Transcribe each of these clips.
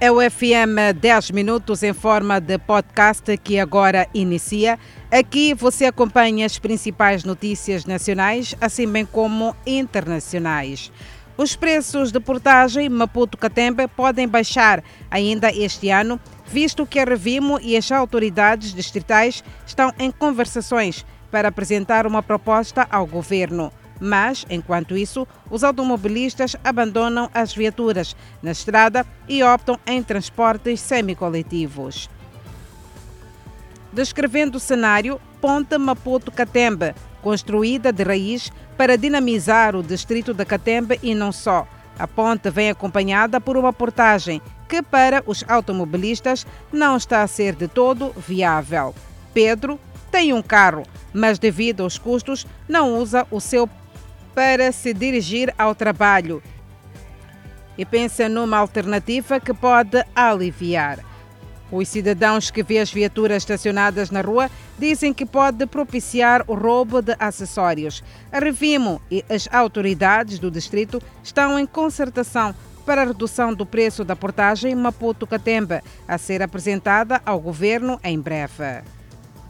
É o FM 10 Minutos em forma de podcast que agora inicia. Aqui você acompanha as principais notícias nacionais, assim bem como internacionais. Os preços de portagem Maputo-Catembe podem baixar ainda este ano, visto que a Revimo e as autoridades distritais estão em conversações para apresentar uma proposta ao governo. Mas, enquanto isso, os automobilistas abandonam as viaturas na estrada e optam em transportes semicoletivos. Descrevendo o cenário, Ponte Maputo-Catembe, construída de raiz para dinamizar o distrito da Catembe e não só. A ponte vem acompanhada por uma portagem que, para os automobilistas, não está a ser de todo viável. Pedro tem um carro, mas devido aos custos, não usa o seu para se dirigir ao trabalho e pensa numa alternativa que pode aliviar. Os cidadãos que vêem as viaturas estacionadas na rua dizem que pode propiciar o roubo de acessórios. A Revimo e as autoridades do distrito estão em concertação para a redução do preço da portagem Maputo-Catembe, a ser apresentada ao governo em breve.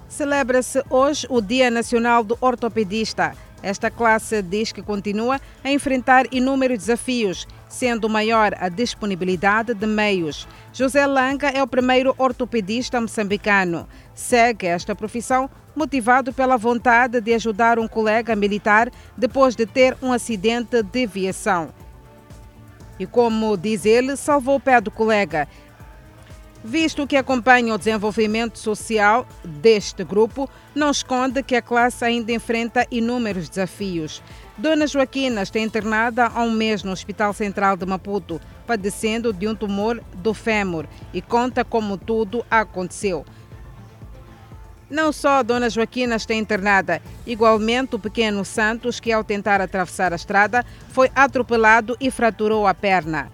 Celebra-se hoje o Dia Nacional do Ortopedista. Esta classe diz que continua a enfrentar inúmeros desafios, sendo maior a disponibilidade de meios. José Langa é o primeiro ortopedista moçambicano. Segue esta profissão motivado pela vontade de ajudar um colega militar depois de ter um acidente de viação. E como diz ele, salvou o pé do colega Visto que acompanha o desenvolvimento social deste grupo, não esconde que a classe ainda enfrenta inúmeros desafios. Dona Joaquina está internada há um mês no Hospital Central de Maputo, padecendo de um tumor do fêmur e conta como tudo aconteceu. Não só a Dona Joaquina está internada, igualmente o pequeno Santos, que ao tentar atravessar a estrada, foi atropelado e fraturou a perna.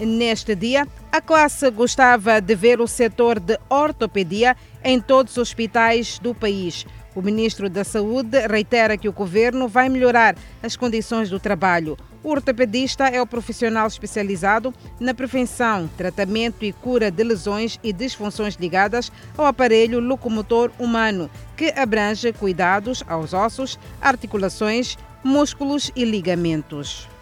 Neste dia, a classe gostava de ver o setor de ortopedia em todos os hospitais do país. O ministro da Saúde reitera que o governo vai melhorar as condições do trabalho. O ortopedista é o profissional especializado na prevenção, tratamento e cura de lesões e disfunções ligadas ao aparelho locomotor humano, que abrange cuidados aos ossos, articulações, músculos e ligamentos.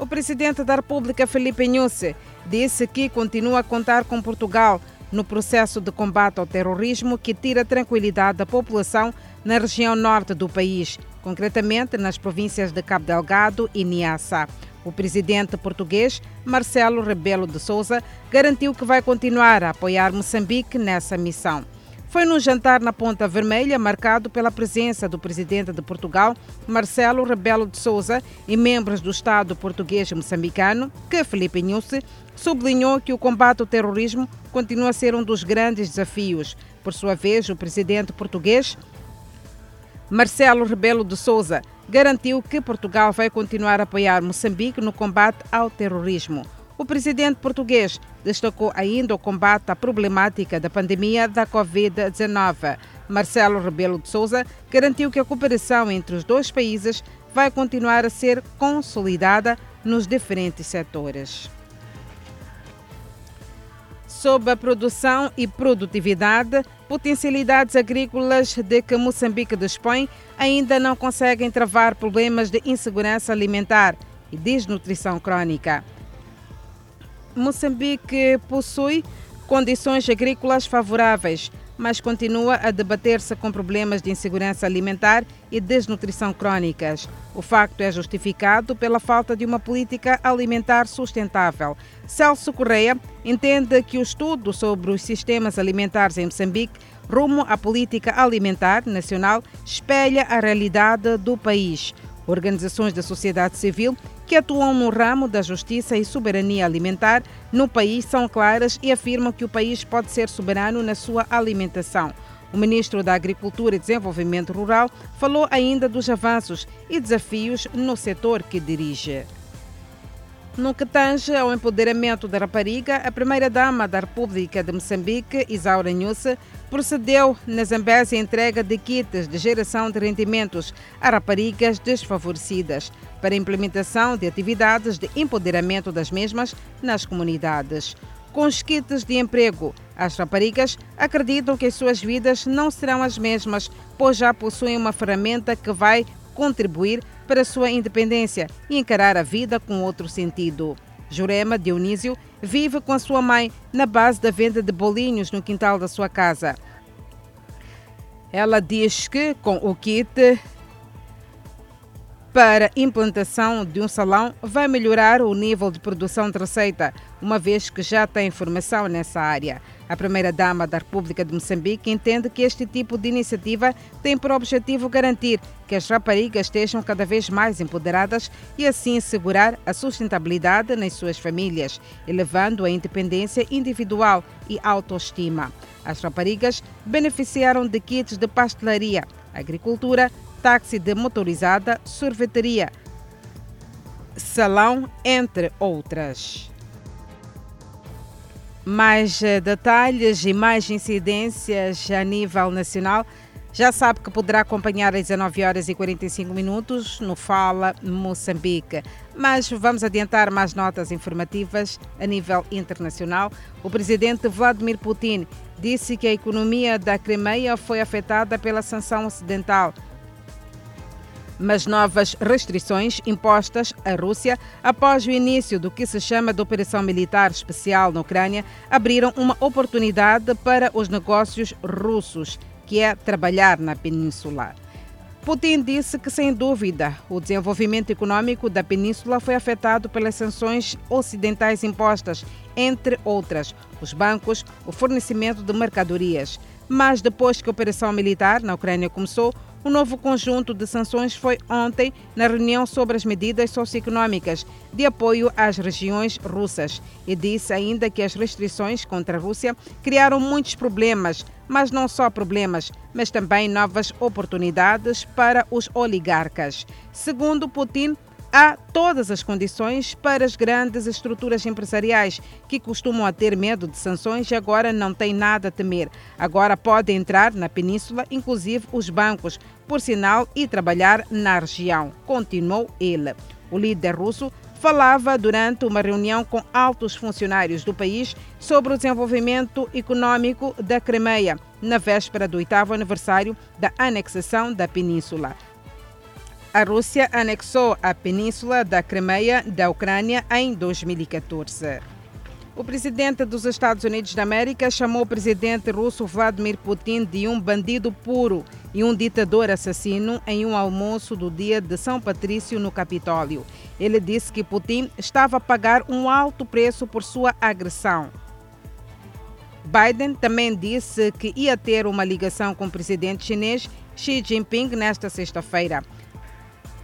O presidente da República, Felipe Nhusse, disse que continua a contar com Portugal no processo de combate ao terrorismo que tira tranquilidade da população na região norte do país, concretamente nas províncias de Cabo Delgado e Niassa. O presidente português, Marcelo Rebelo de Souza, garantiu que vai continuar a apoiar Moçambique nessa missão. Foi num jantar na Ponta Vermelha, marcado pela presença do presidente de Portugal, Marcelo Rebelo de Souza, e membros do Estado português moçambicano, que Felipe Nhusse sublinhou que o combate ao terrorismo continua a ser um dos grandes desafios. Por sua vez, o presidente português, Marcelo Rebelo de Souza, garantiu que Portugal vai continuar a apoiar Moçambique no combate ao terrorismo. O presidente português destacou ainda o combate à problemática da pandemia da Covid-19. Marcelo Rebelo de Souza garantiu que a cooperação entre os dois países vai continuar a ser consolidada nos diferentes setores. Sob a produção e produtividade, potencialidades agrícolas de que Moçambique dispõe ainda não conseguem travar problemas de insegurança alimentar e desnutrição crônica. Moçambique possui condições agrícolas favoráveis, mas continua a debater-se com problemas de insegurança alimentar e desnutrição crônicas. O facto é justificado pela falta de uma política alimentar sustentável. Celso Correia entende que o estudo sobre os sistemas alimentares em Moçambique rumo à política alimentar nacional espelha a realidade do país. Organizações da sociedade civil que atuam no ramo da justiça e soberania alimentar no país são claras e afirmam que o país pode ser soberano na sua alimentação. O ministro da Agricultura e Desenvolvimento Rural falou ainda dos avanços e desafios no setor que dirige. No que tange ao empoderamento da rapariga, a primeira-dama da República de Moçambique, Isaura Nhusse, procedeu na Zambésia a entrega de kits de geração de rendimentos a raparigas desfavorecidas para a implementação de atividades de empoderamento das mesmas nas comunidades. Com os kits de emprego, as raparigas acreditam que as suas vidas não serão as mesmas, pois já possuem uma ferramenta que vai contribuir para a sua independência e encarar a vida com outro sentido. Jurema Dionísio vive com a sua mãe na base da venda de bolinhos no quintal da sua casa. Ela diz que com o kit para implantação de um salão vai melhorar o nível de produção de receita, uma vez que já tem formação nessa área. A primeira-dama da República de Moçambique entende que este tipo de iniciativa tem por objetivo garantir que as raparigas estejam cada vez mais empoderadas e assim assegurar a sustentabilidade nas suas famílias, elevando a independência individual e autoestima. As raparigas beneficiaram de kits de pastelaria, agricultura, táxi de motorizada, sorveteria, salão, entre outras. Mais eh, detalhes e mais incidências a nível nacional. Já sabe que poderá acompanhar às 19 horas e 45 minutos no Fala Moçambique. Mas vamos adiantar mais notas informativas a nível internacional. O presidente Vladimir Putin disse que a economia da Crimeia foi afetada pela sanção ocidental mas novas restrições impostas à Rússia após o início do que se chama de operação militar especial na Ucrânia abriram uma oportunidade para os negócios russos, que é trabalhar na península. Putin disse que, sem dúvida, o desenvolvimento econômico da península foi afetado pelas sanções ocidentais impostas, entre outras, os bancos, o fornecimento de mercadorias. Mas depois que a operação militar na Ucrânia começou, um novo conjunto de sanções foi ontem na reunião sobre as medidas socioeconômicas de apoio às regiões russas e disse ainda que as restrições contra a Rússia criaram muitos problemas, mas não só problemas, mas também novas oportunidades para os oligarcas. Segundo Putin, há todas as condições para as grandes estruturas empresariais que costumam a ter medo de sanções e agora não têm nada a temer. Agora podem entrar na península, inclusive os bancos, por sinal, e trabalhar na região, continuou ele. O líder russo falava durante uma reunião com altos funcionários do país sobre o desenvolvimento econômico da Crimeia, na véspera do oitavo aniversário da anexação da península. A Rússia anexou a península da Crimeia da Ucrânia em 2014. O presidente dos Estados Unidos da América chamou o presidente russo Vladimir Putin de um bandido puro e um ditador assassino em um almoço do dia de São Patrício no Capitólio. Ele disse que Putin estava a pagar um alto preço por sua agressão. Biden também disse que ia ter uma ligação com o presidente chinês Xi Jinping nesta sexta-feira.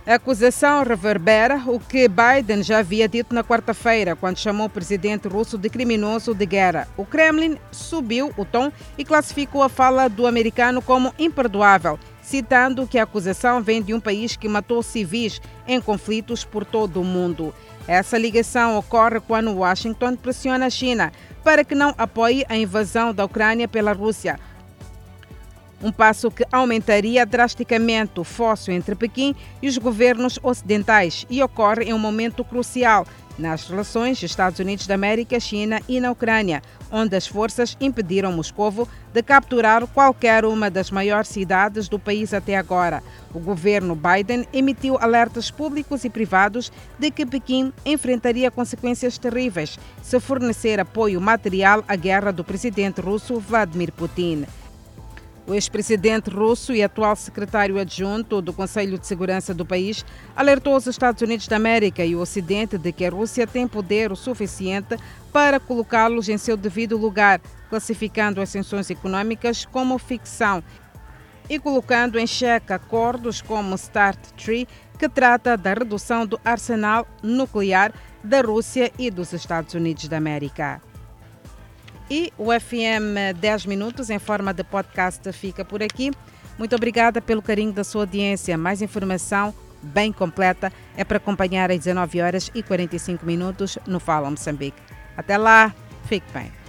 A acusação reverbera o que Biden já havia dito na quarta-feira, quando chamou o presidente russo de criminoso de guerra. O Kremlin subiu o tom e classificou a fala do americano como imperdoável, citando que a acusação vem de um país que matou civis em conflitos por todo o mundo. Essa ligação ocorre quando Washington pressiona a China para que não apoie a invasão da Ucrânia pela Rússia, um passo que aumentaria drasticamente o fóssil entre Pequim e os governos ocidentais e ocorre em um momento crucial nas relações Estados Unidos da América, China e na Ucrânia, onde as forças impediram Moscovo de capturar qualquer uma das maiores cidades do país até agora. O governo Biden emitiu alertas públicos e privados de que Pequim enfrentaria consequências terríveis se fornecer apoio material à guerra do presidente russo Vladimir Putin. O ex-presidente russo e atual secretário adjunto do Conselho de Segurança do país alertou os Estados Unidos da América e o Ocidente de que a Rússia tem poder o suficiente para colocá-los em seu devido lugar, classificando as sanções econômicas como ficção e colocando em xeque acordos como START Tree, que trata da redução do arsenal nuclear da Rússia e dos Estados Unidos da América. E o FM 10 Minutos, em forma de podcast, fica por aqui. Muito obrigada pelo carinho da sua audiência. Mais informação bem completa é para acompanhar às 19 horas e 45 minutos no Fala Moçambique. Até lá, fique bem.